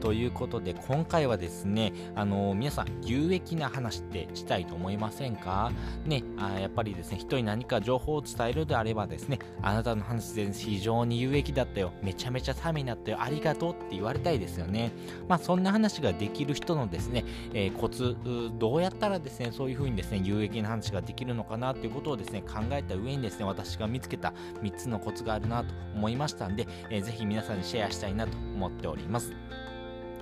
ということで今回はですねあの皆さん有益な話ってしたいと思いませんか？ねあやっぱりですね人に何か情報を伝えるであればですねあなたの話で非常に有益だったよ。めちゃめちゃためになったよ。ありがとうって言われたいですよね。まあそんな話ができる人のですね、えー、コツどうやったらですねそういう風にですね有益な話ができるのかなっていうことをですね考えた上にですね私が見つけた3つのコツがあるなと思いましたんで、えー、ぜひ皆さんにシェアしたいなと思っております。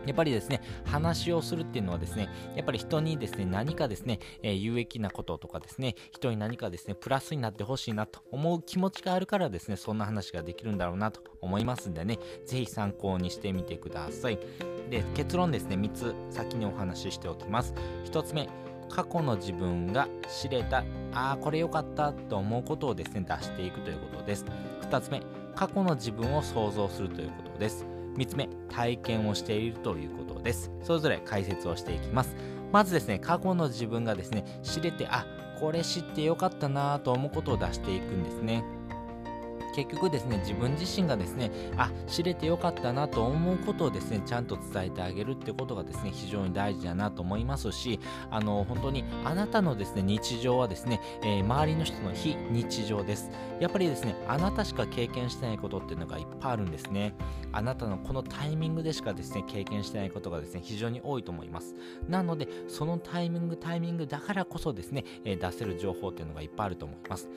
やっぱりですね、話をするっていうのはですね、やっぱり人にですね、何かですね、えー、有益なこととかですね、人に何かですね、プラスになってほしいなと思う気持ちがあるからですね、そんな話ができるんだろうなと思いますんでね、ぜひ参考にしてみてください。で、結論ですね、3つ先にお話ししておきます。1つ目、過去の自分が知れた、ああ、これ良かったと思うことをですね、出していくということです。2つ目、過去の自分を想像するということです。3つ目、体験をしているということです。それぞれ解説をしていきます。まずですね、過去の自分がですね、知れて、あ、これ知ってよかったなと思うことを出していくんですね。結局ですね自分自身がですねあ知れてよかったなと思うことをですねちゃんと伝えてあげるってことがですね非常に大事だなと思いますしあの本当にあなたのですね日常はですね、えー、周りの人の非日常です。やっぱりですねあなたしか経験してないことっていうのがいっぱいあるんですね。あなたのこのタイミングでしかですね経験してないことがですね非常に多いと思います。なのでそのタイミングタイミングだからこそですね、えー、出せる情報っていうのがいっぱいあると思います。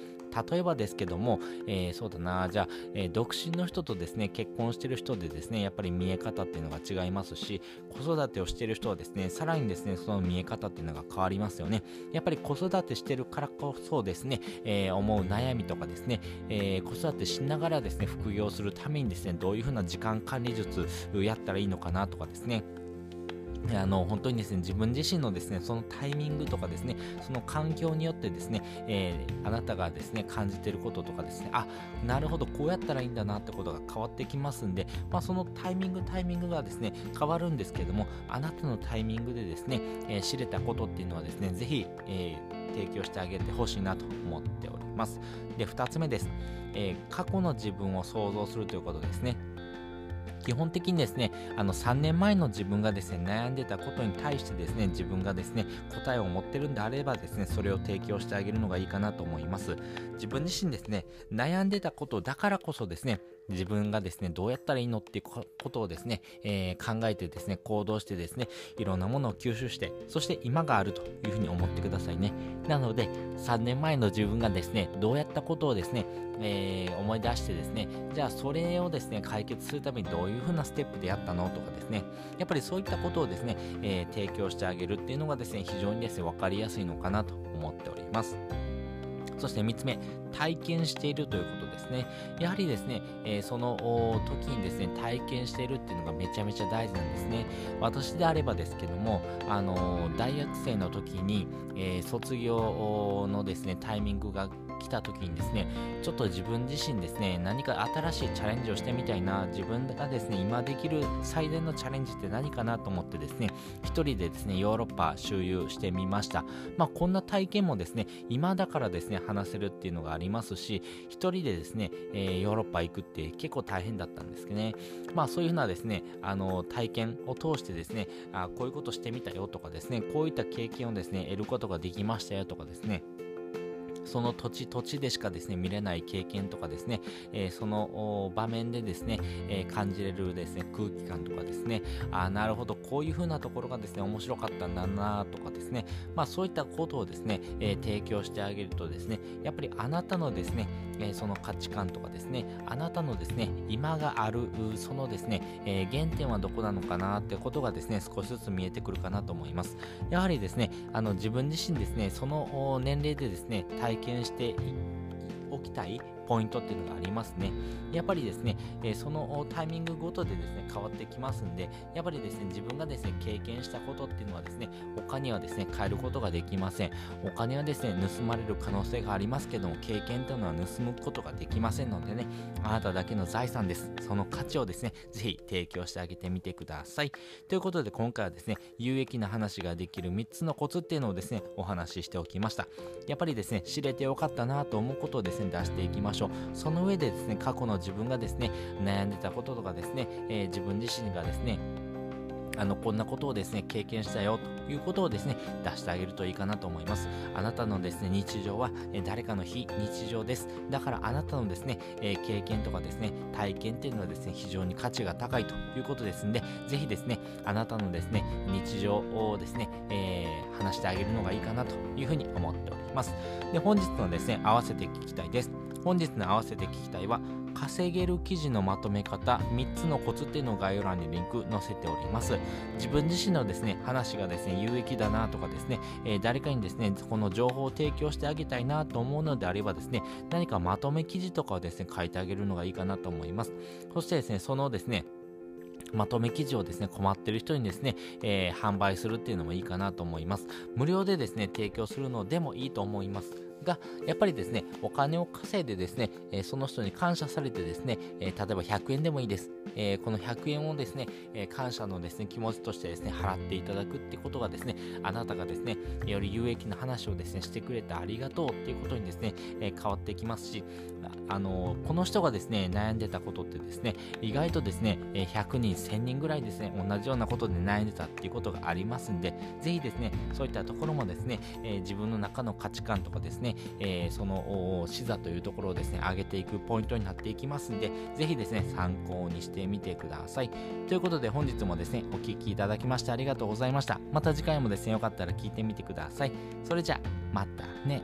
例えばですけども、えー、そうだな、じゃあ、えー、独身の人とですね、結婚してる人でですね、やっぱり見え方っていうのが違いますし、子育てをしてる人はですね、さらにですね、その見え方っていうのが変わりますよね。やっぱり子育てしてるからこそですね、えー、思う悩みとかですね、え子育てしながらですね、副業するためにですね、どういうふうな時間管理術やったらいいのかなとかですね、あの本当にですね自分自身のですねそのタイミングとかですねその環境によってですね、えー、あなたがですね感じてることとかですねあなるほどこうやったらいいんだなってことが変わってきますんで、まあ、そのタイミングタイミングがですね変わるんですけどもあなたのタイミングでですね、えー、知れたことっていうのはですねぜひ、えー、提供してあげてほしいなと思っております。で2つ目です、え過去の自分を想像するということですね。基本的にですね、あの3年前の自分がですね、悩んでたことに対してですね、自分がですね、答えを持ってるんであればですね、それを提供してあげるのがいいかなと思います。自分自身ですね、悩んでたことだからこそですね、自分がですね、どうやったらいいのっていうことをですね、えー、考えてですね、行動してですね、いろんなものを吸収して、そして今があるというふうに思ってくださいね。なので、3年前の自分がですね、どうやったことをですね、えー、思い出してですね、じゃあそれをですね、解決するためにどういうふうなステップでやったのとかですね、やっぱりそういったことをですね、えー、提供してあげるっていうのがですね、非常にですね、分かりやすいのかなと思っております。そして3つ目、体験しているということですね。やはりですね、えー、その時にですね、体験しているっていうのがめちゃめちゃ大事なんですね。私であればですけども、あのー、大学生の時に、えー、卒業のですね、タイミングが来た時にですね、ちょっと自分自身ですね、何か新しいチャレンジをしてみたいな、自分がですね、今できる最善のチャレンジって何かなと思ってですね、一人でですね、ヨーロッパ周遊してみました。まあ、こんな体験もですね、今だからですね、話せるっていうのがありますし、一人でですね、えー、ヨーロッパ行くって結構大変だったんですけどね、まあ、そういうふうなですね、あの、体験を通してですね、あこういうことしてみたよとかですね、こういった経験をですね、得ることができましたよとかですね、その土地土地でしかですね見れない経験とかですね、え、その場面でですね、え、感じれるですね空気感とかですねあなるほどこういう風なところがですね面白かったんだなとかですねまあそういったことをですね、え、提供してあげるとですねやっぱりあなたのですね、えその価値観とかですねあなたのですね今があるそのですね、え原点はどこなのかなってことがですね少しずつ見えてくるかなと思います。やはりですねあの自分自身ですねその年齢でですね体験しておきたいポイントっていうのがありますね。やっぱりですね、えそのタイミングごとでですね、変わってきますんで、やっぱりですね、自分がですね、経験したことっていうのはですね、他にはですね、変えることができません。お金はですね、盗まれる可能性がありますけども、経験というのは盗むことができませんのでね、あなただけの財産です。その価値をですね、ぜひ提供してあげてみてください。ということで、今回はですね、有益な話ができる3つのコツっていうのをですね、お話ししておきました。やっぱりですね、知れてよかったなと思うことをですね、出していきましょう。その上でですね、過去の自分がですね、悩んでたこととかですね、えー、自分自身がですね、あのこんなことをですね経験したよということをですね出してあげるといいかなと思います。あなたのですね日常は誰かの非日常です。だからあなたのですね、え、経験とかですね体験っていうのはですね非常に価値が高いということですんでぜひですねあなたのですね日常をですね、えー、話してあげるのがいいかなというふうに思っております。で本日のですね合わせて聞きたいです。本日の合わせて聞きたいは稼げる記事のまとめ方3つのコツっていうのを概要欄にリンク載せております自分自身のですね話がですね有益だなとかですね、えー、誰かにですねこの情報を提供してあげたいなと思うのであればですね何かまとめ記事とかをですね書いてあげるのがいいかなと思いますそしてですねそのですねまとめ記事をですね、困ってる人にですね、えー、販売するっていうのもいいかなと思います。無料でですね、提供するのでもいいと思います。が、やっぱりですね、お金を稼いでですね、その人に感謝されてですね、例えば100円でもいいです。この100円をですね、感謝のですね、気持ちとしてですね、払っていただくってことがですね、あなたがですね、より有益な話をですね、してくれてありがとうっていうことにですね、変わってきますし、あのこの人がですね、悩んでたことってですね、意外とですね、100人、1000人ぐらいですね、同じようなことで悩んでたっていうことがありますんで、ぜひですね、そういったところもですね、自分の中の価値観とかですね、えー、その視座というところをですね、上げていくポイントになっていきますんで、ぜひですね、参考にしてみてください。ということで本日もですね、お聴きいただきましてありがとうございました。また次回もですね、よかったら聞いてみてください。それじゃ、またね。